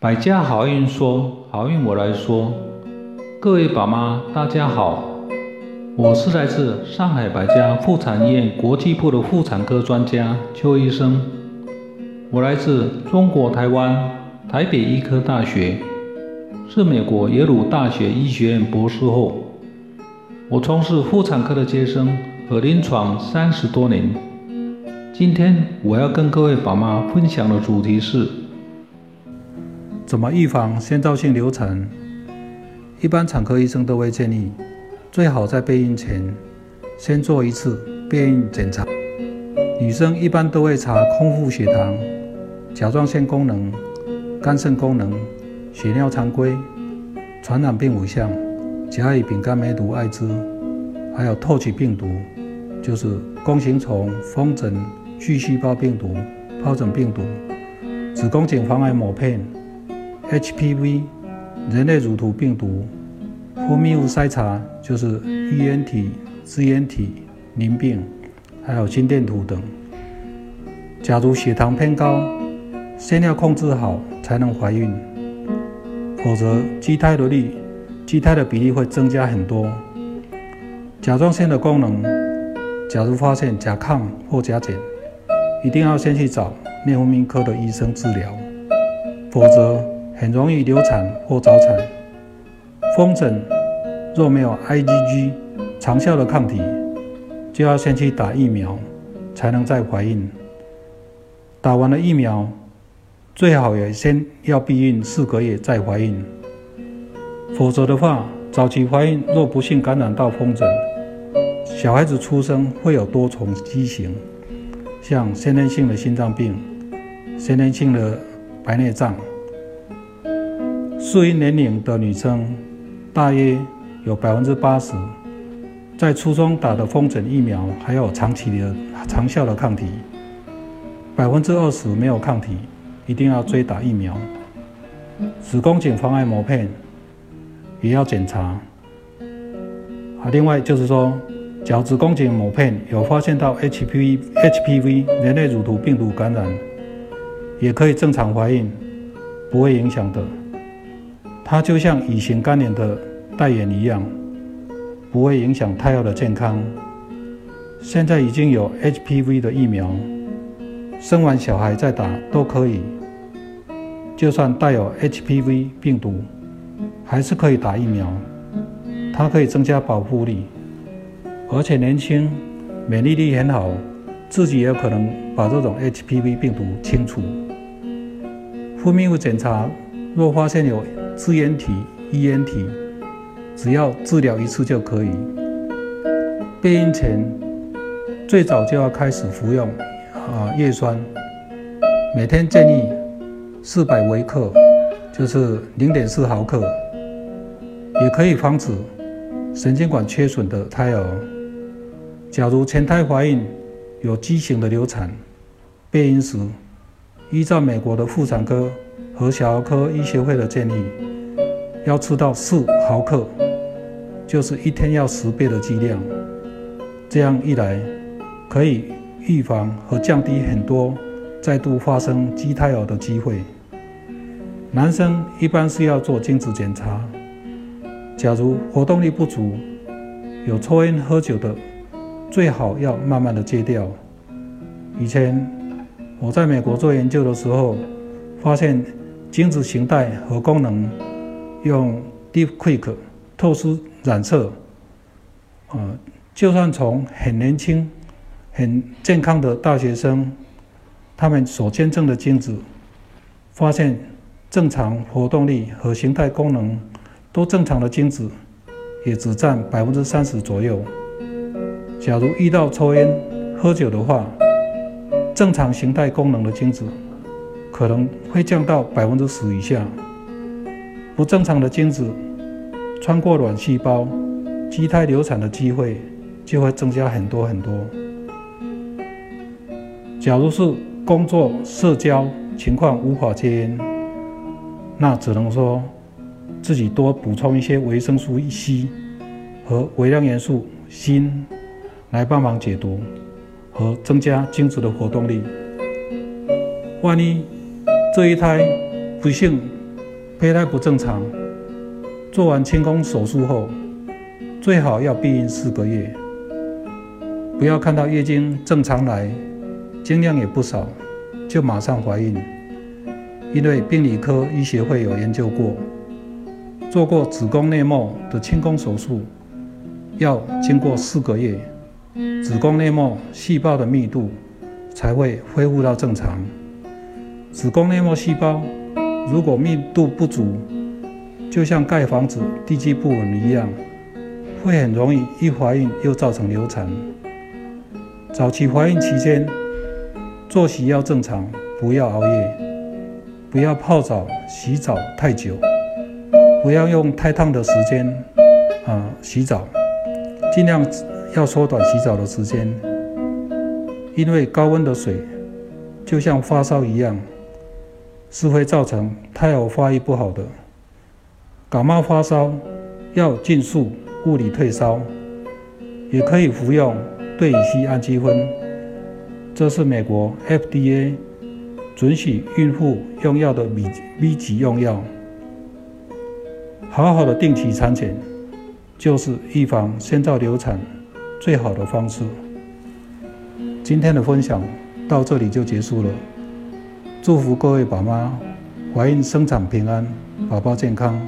百家好运说，好运我来说。各位宝妈，大家好，我是来自上海百家妇产医院国际部的妇产科专家邱医生。我来自中国台湾台北医科大学，是美国耶鲁大学医学院博士后。我从事妇产科的接生和临床三十多年。今天我要跟各位宝妈分享的主题是。怎么预防先兆性流产？一般产科医生都会建议，最好在备孕前先做一次备孕检查。女生一般都会查空腹血糖、甲状腺功能、肝肾功能、血尿常规、传染病五项、甲乙丙肝梅毒艾滋，还有透取病毒，就是弓形虫、风疹、巨细胞病毒、疱疹病毒、子宫颈防癌抹片。HPV 人类乳头病毒分泌物筛查就是衣原体、支原体淋病，还有心电图等。假如血糖偏高，先要控制好才能怀孕，否则畸胎的率、畸胎的比例会增加很多。甲状腺的功能，假如发现甲亢或甲减，一定要先去找内分泌科的医生治疗，否则。很容易流产或早产。风疹若没有 IgG 长效的抗体，就要先去打疫苗，才能再怀孕。打完了疫苗，最好也先要避孕四个月再怀孕。否则的话，早期怀孕若不幸感染到风疹，小孩子出生会有多重畸形，像先天性的心脏病、先天性的白内障。适龄年龄的女生，大约有百分之八十，在初中打的风疹疫苗还有长期的长效的抗体，百分之二十没有抗体，一定要追打疫苗。子宫颈防癌膜片也要检查。啊，另外就是说，角子宫颈膜片有发现到 HPV HPV 人类乳头病毒感染，也可以正常怀孕，不会影响的。它就像乙型肝炎的代言一样，不会影响胎儿的健康。现在已经有 HPV 的疫苗，生完小孩再打都可以。就算带有 HPV 病毒，还是可以打疫苗。它可以增加保护力，而且年轻，免疫力很好，自己也有可能把这种 HPV 病毒清除。分泌物检查若发现有。支原体、衣原体，只要治疗一次就可以。备孕前最早就要开始服用啊叶酸，每天建议四百微克，就是零点四毫克，也可以防止神经管缺损的胎儿。假如前胎怀孕有畸形的流产，备孕时依照美国的妇产科。和小儿科医学会的建议，要吃到四毫克，就是一天要十倍的剂量。这样一来，可以预防和降低很多再度发生畸胎儿的机会。男生一般是要做精子检查，假如活动力不足，有抽烟喝酒的，最好要慢慢的戒掉。以前我在美国做研究的时候，发现。精子形态和功能用 Deep Quick 透视染色，啊，就算从很年轻、很健康的大学生，他们所见证的精子，发现正常活动力和形态功能都正常的精子，也只占百分之三十左右。假如遇到抽烟、喝酒的话，正常形态功能的精子。可能会降到百分之十以下，不正常的精子穿过卵细胞，畸胎流产的机会就会增加很多很多。假如是工作、社交情况无法戒烟，那只能说自己多补充一些维生素 C 和微量元素锌来帮忙解毒和增加精子的活动力。万一这一胎不幸胚胎不正常，做完清宫手术后，最好要避孕四个月。不要看到月经正常来，经量也不少，就马上怀孕。因为病理科医学会有研究过，做过子宫内膜的清宫手术，要经过四个月，子宫内膜细胞的密度才会恢复到正常。子宫内膜细胞如果密度不足，就像盖房子地基不稳一样，会很容易一怀孕又造成流产。早期怀孕期间，作息要正常，不要熬夜，不要泡澡、洗澡太久，不要用太烫的时间啊洗澡，尽量要缩短洗澡的时间，因为高温的水就像发烧一样，是会造成胎儿发育不好的。感冒发烧要尽速物理退烧，也可以服用。对乙烯氨基酚，这是美国 FDA 准许孕妇用药的 B B 级用药。好好的定期产检，就是预防先兆流产最好的方式。今天的分享到这里就结束了，祝福各位宝妈怀孕生产平安，宝宝健康。